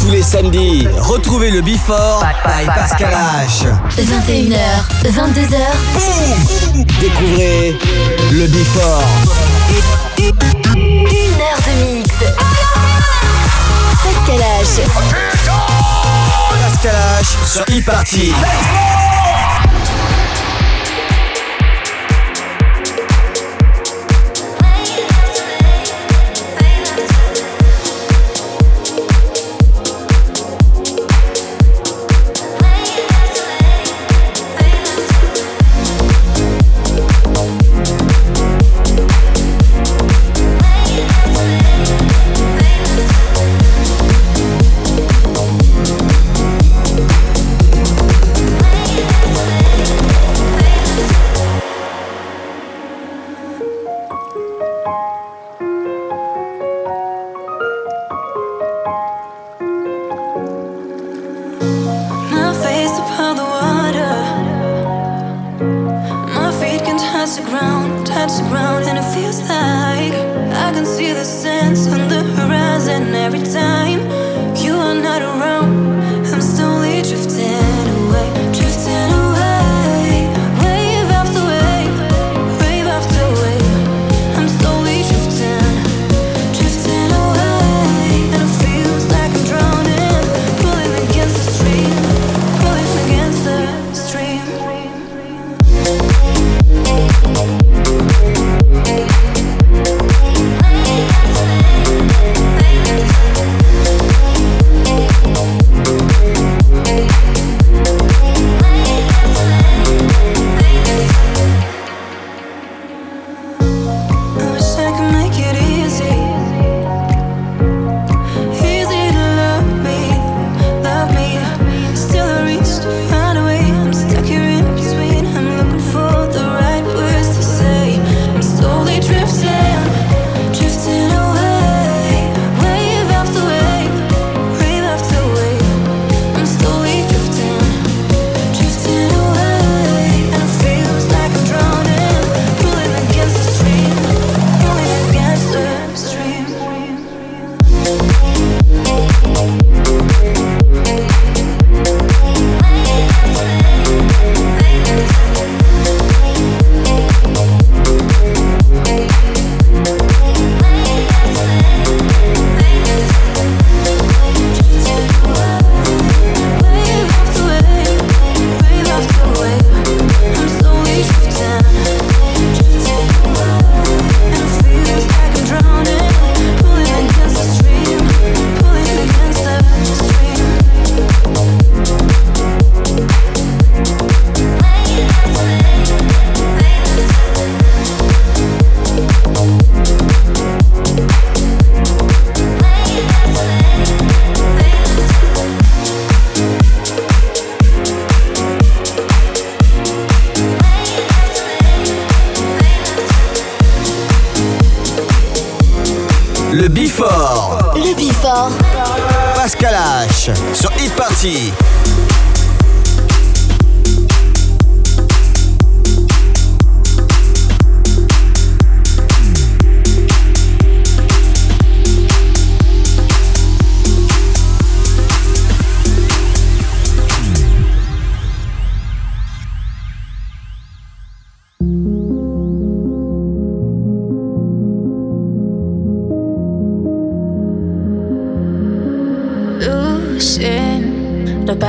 Tous les samedis, retrouvez le Before by Pascal H. 21h, 22h. Boum Découvrez le Before. Une heure de mix. Pascal H. Pascal H sur e-party.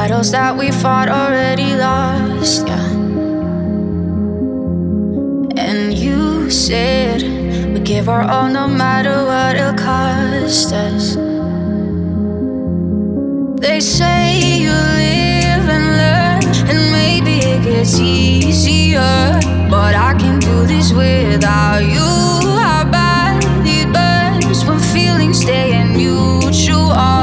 That we fought already lost, yeah. And you said we give our all no matter what it'll cost us. They say you live and learn, and maybe it gets easier. But I can do this without you. Bad it burns when feelings stay mutual.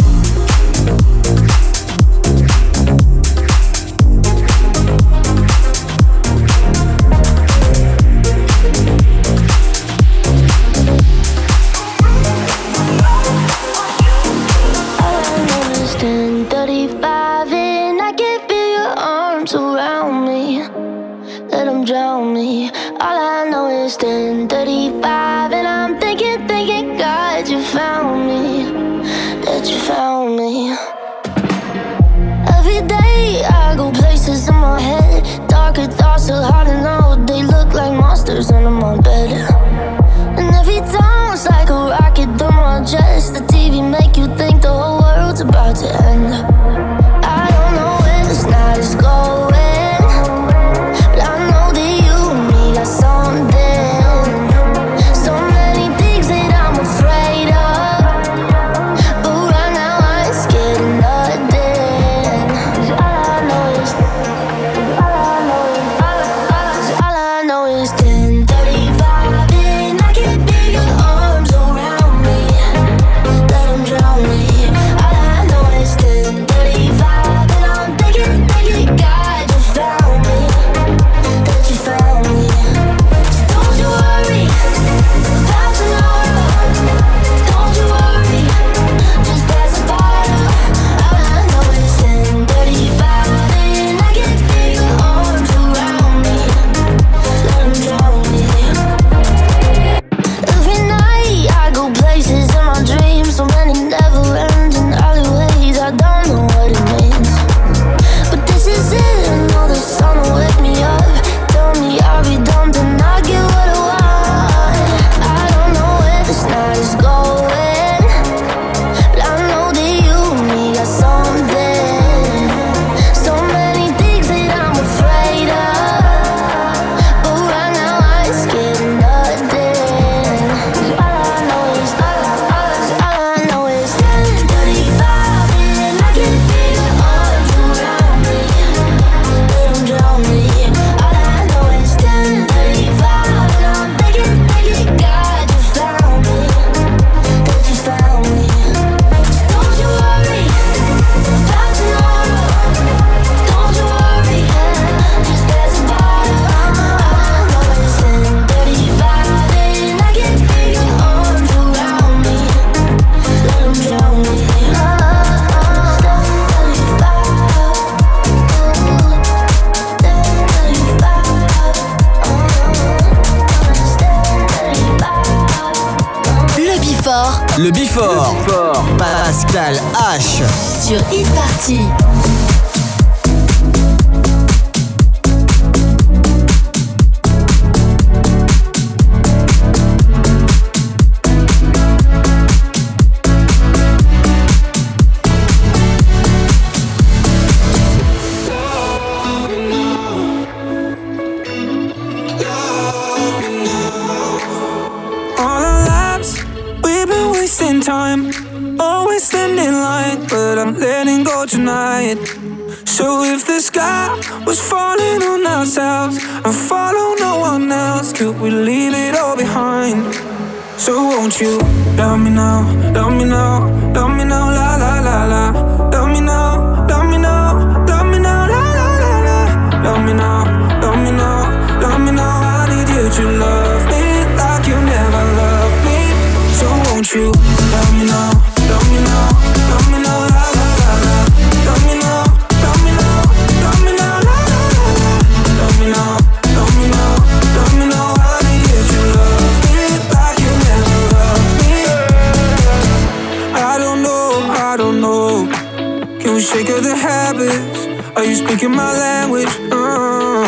you speaking my language. Uh.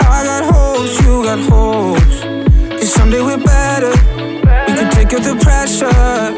I got holes, you got holes. Cause someday we're better. We can take out the pressure.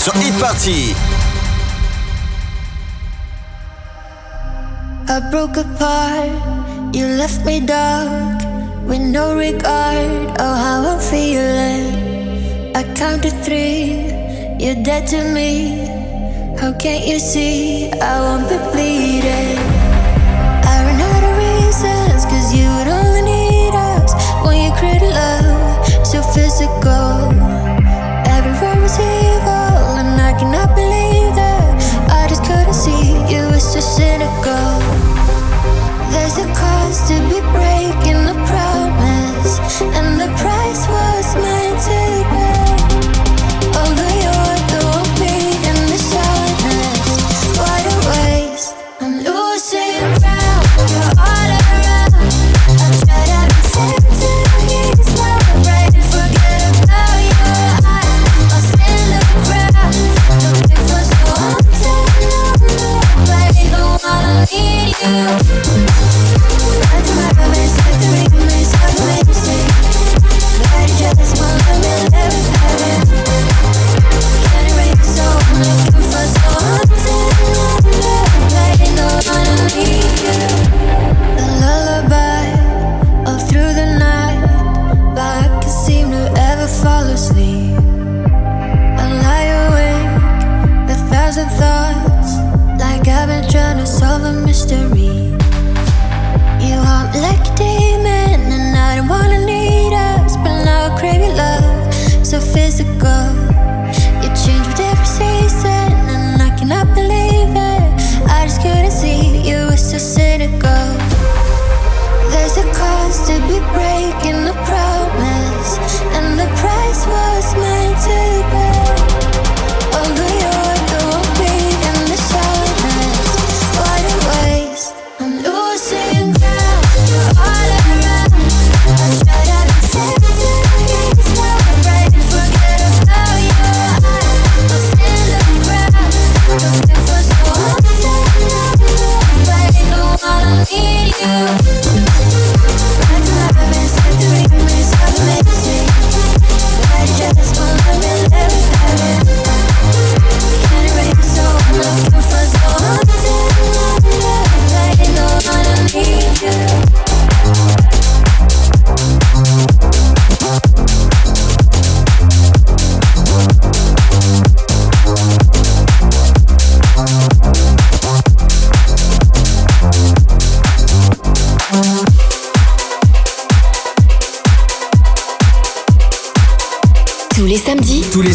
Sur Hit Party. I broke apart, you left me dark with no regard of how I'm feeling. I counted three, you're dead to me. How can't you see I won't be bleeding? So physical. Was evil and I cannot believe that I just couldn't see you cynical. There's a cost to be breaking the promise, and the price was meant to pay. mystery. You me like a demon, and I don't wanna need us, but now I crave your love so physical.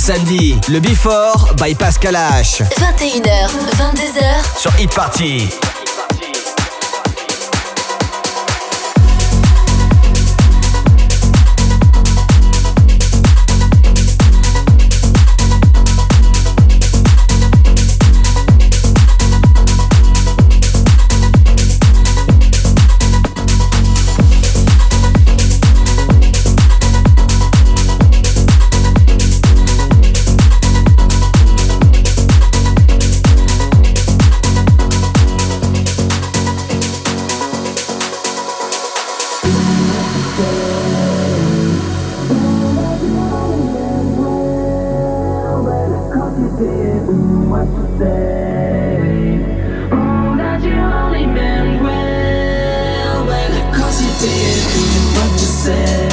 Samedi, le Before by Pascal H. 21h, 22h. Sur Hit Party. didn't want. Oh, that you only meant well, cause you didn't want to say.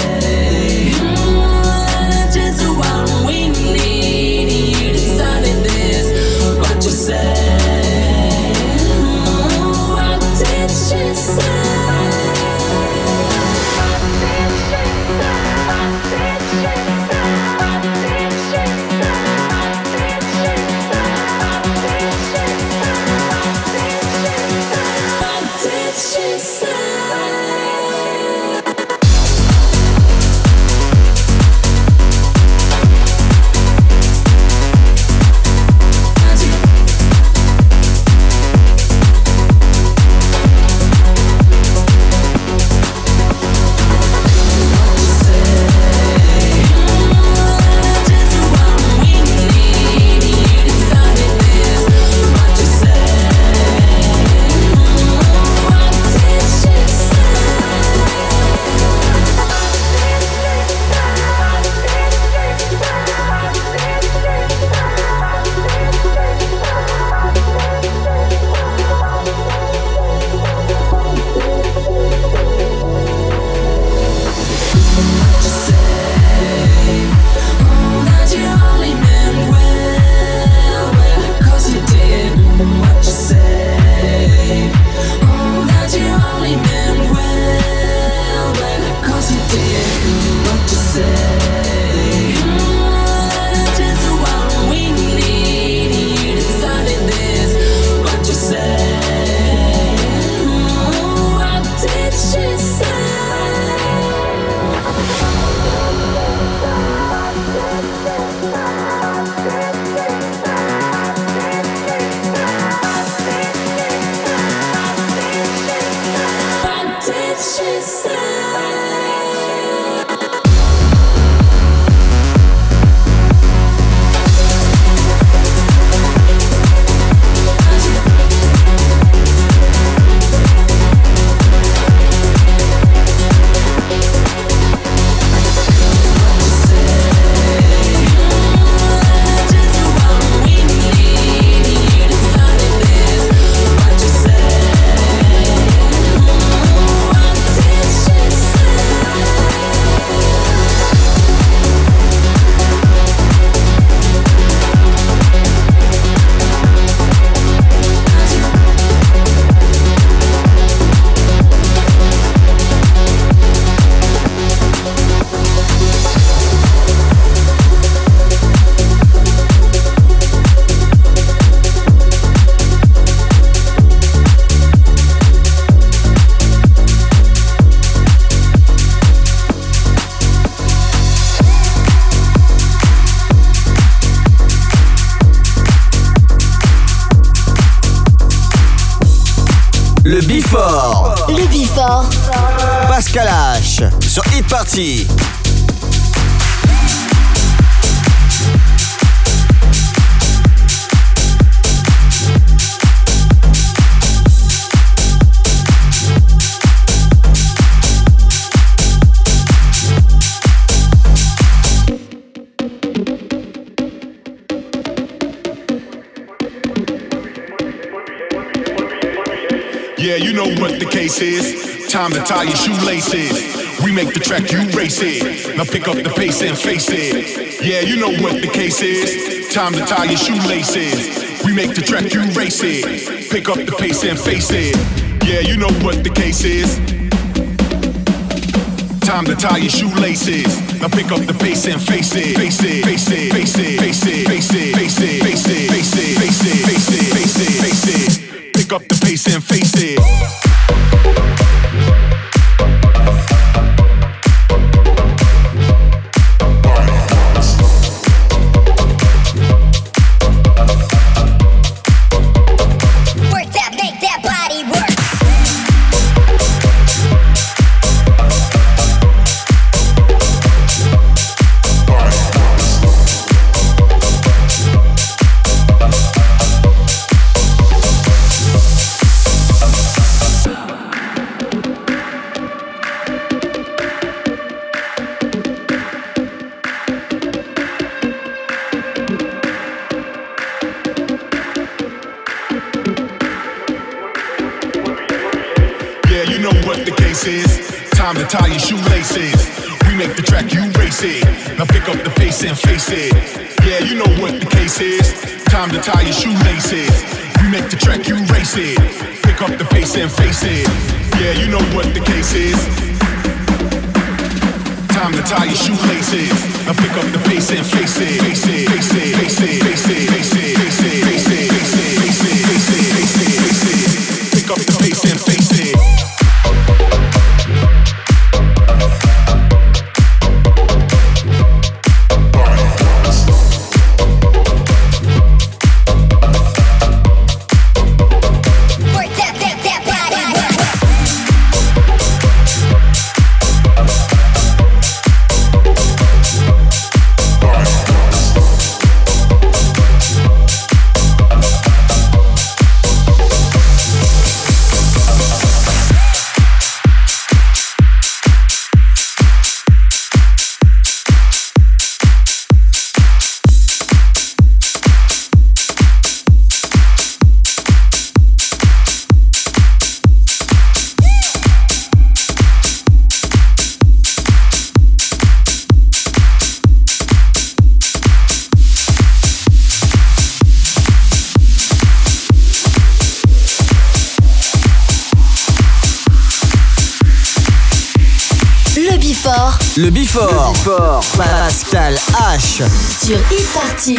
Yeah, you know what the case is. Time to tie your shoelaces. We make the track, you race it. Now pick up the pace and face it. Yeah, you know what the case is. Time to tie your shoelaces. We make the track, you race it. Pick up the pace and face it. Yeah, you know what the case is. Time to tie your shoelaces. Now pick up the pace and face it. Face it, face it, face it, face it, face it, face it, face it, face it, face it, face it, face it, face it. Pick up the pace and face it. It. Yeah, you know what the case is. Time to tie your shoelaces. We make the track, you race it. Pick up the pace and face it. Yeah, you know what the case is. Time to tie your shoelaces. Now pick up the pace and face it. Sur e-party.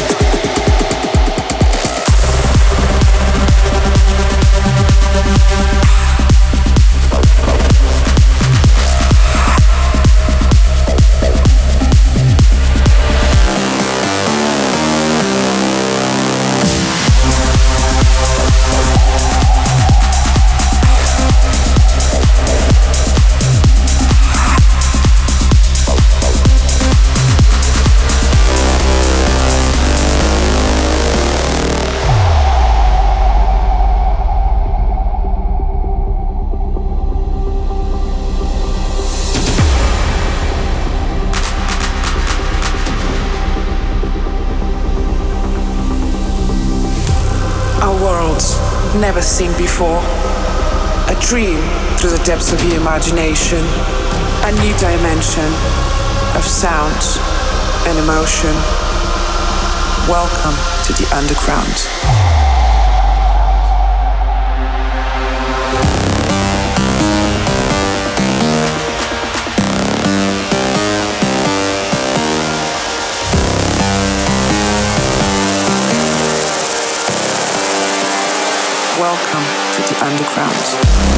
Never seen before. A dream through the depths of your imagination. A new dimension of sound and emotion. Welcome to the underground. Underground. –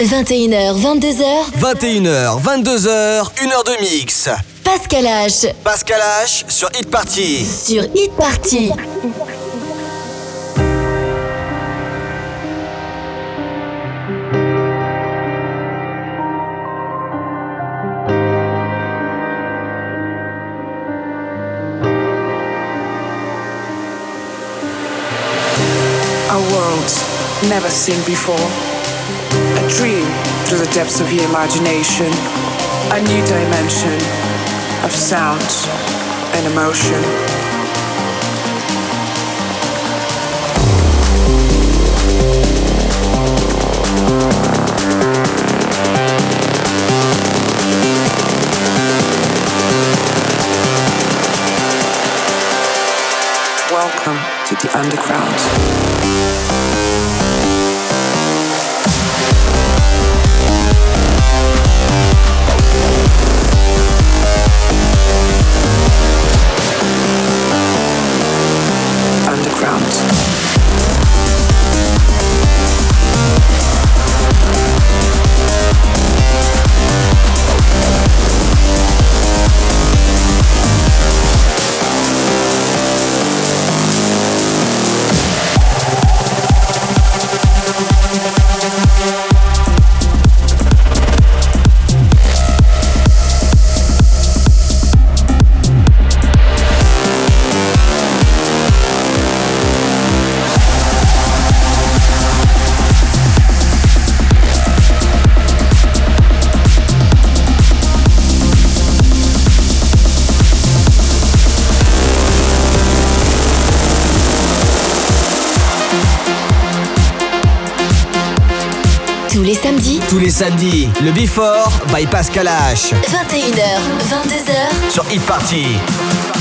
21h, 22h. 21h, 22h, 1h de mix. Pascal H. Pascal H sur Hit Party. Sur Hit Party. A world never seen before. Dream through the depths of your imagination. A new dimension of sound and emotion. Welcome to the underground. Les samedis. Tous les samedis, le Before by Pascal H. 21h, 22h. Sur Hit Party.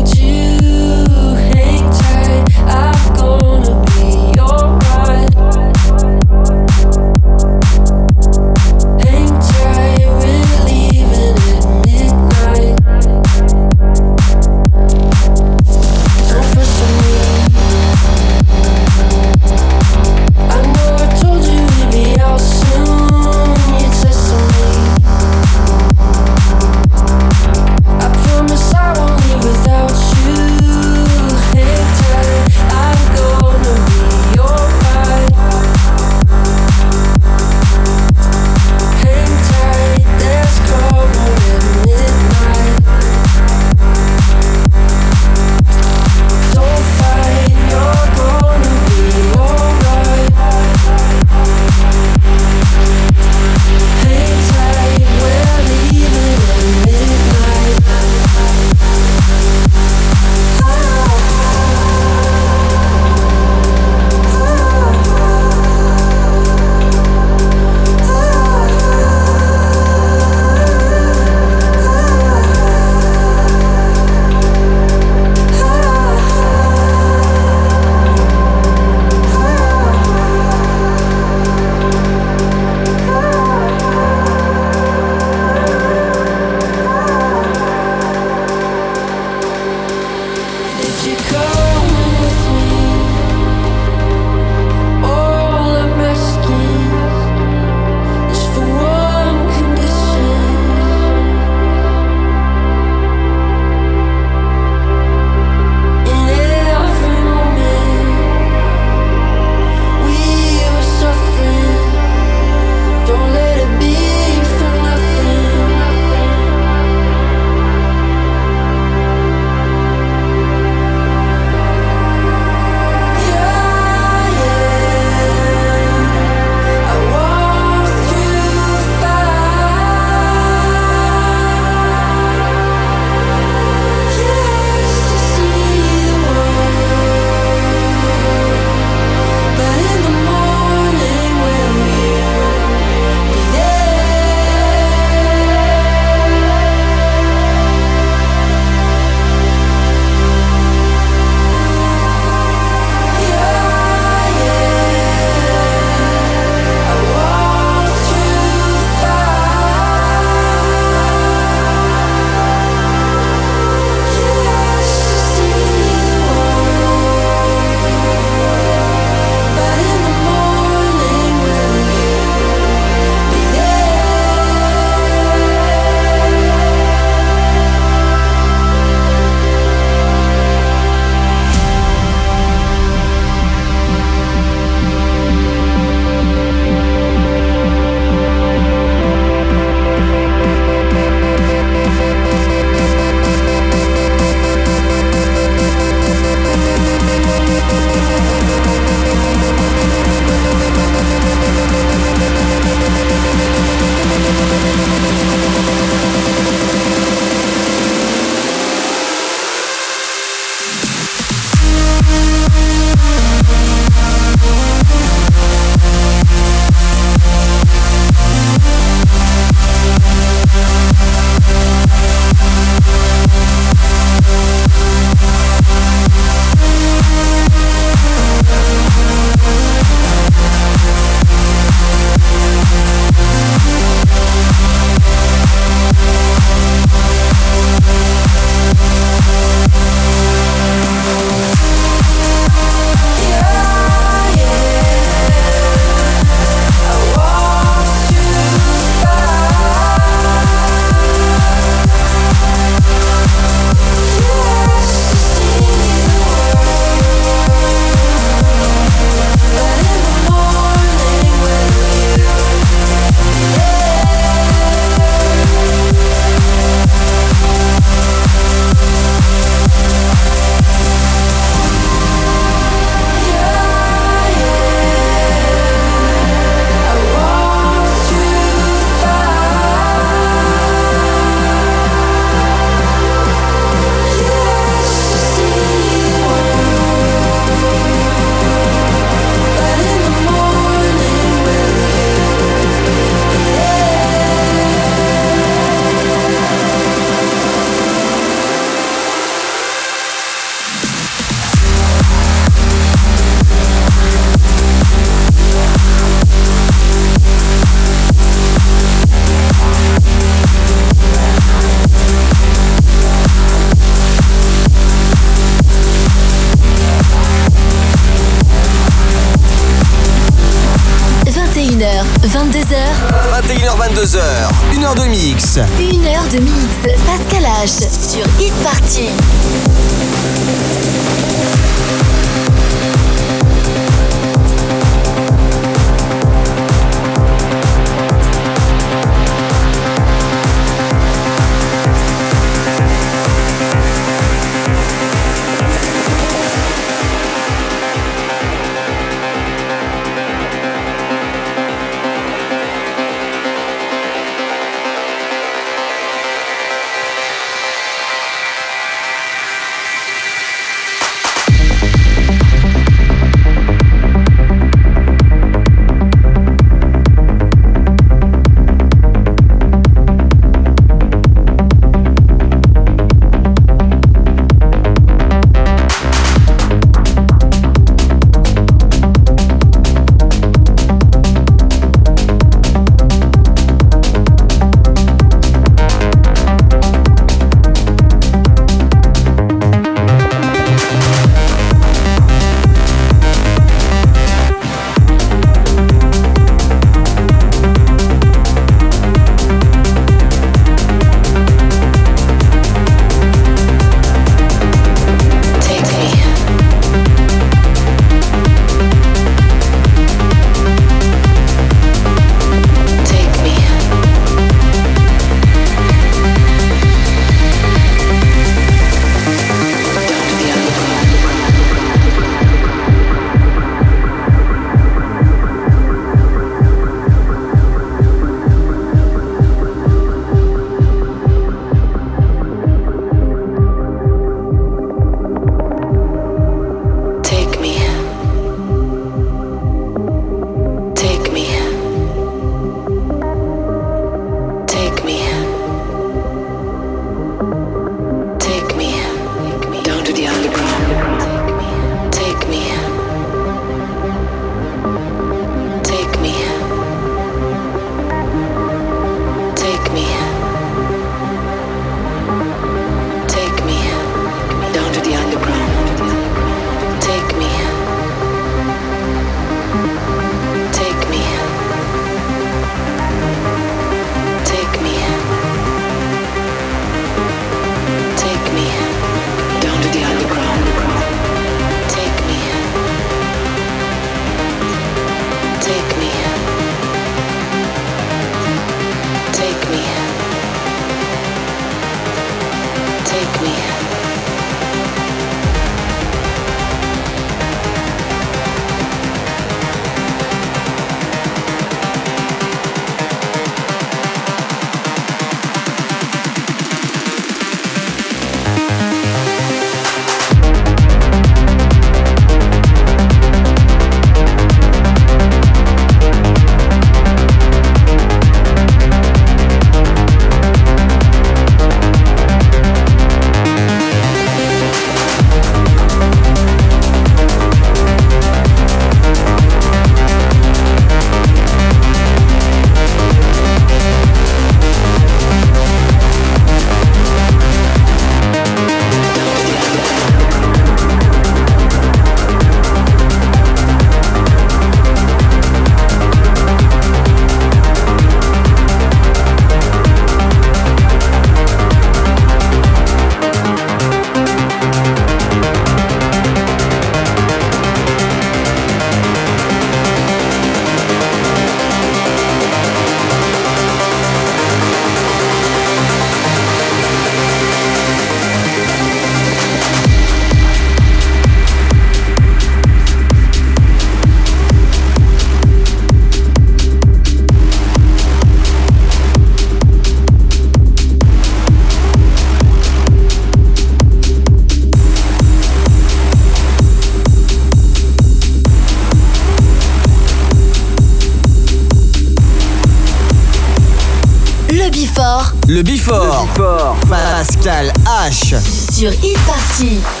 Pascal H. Sur Hit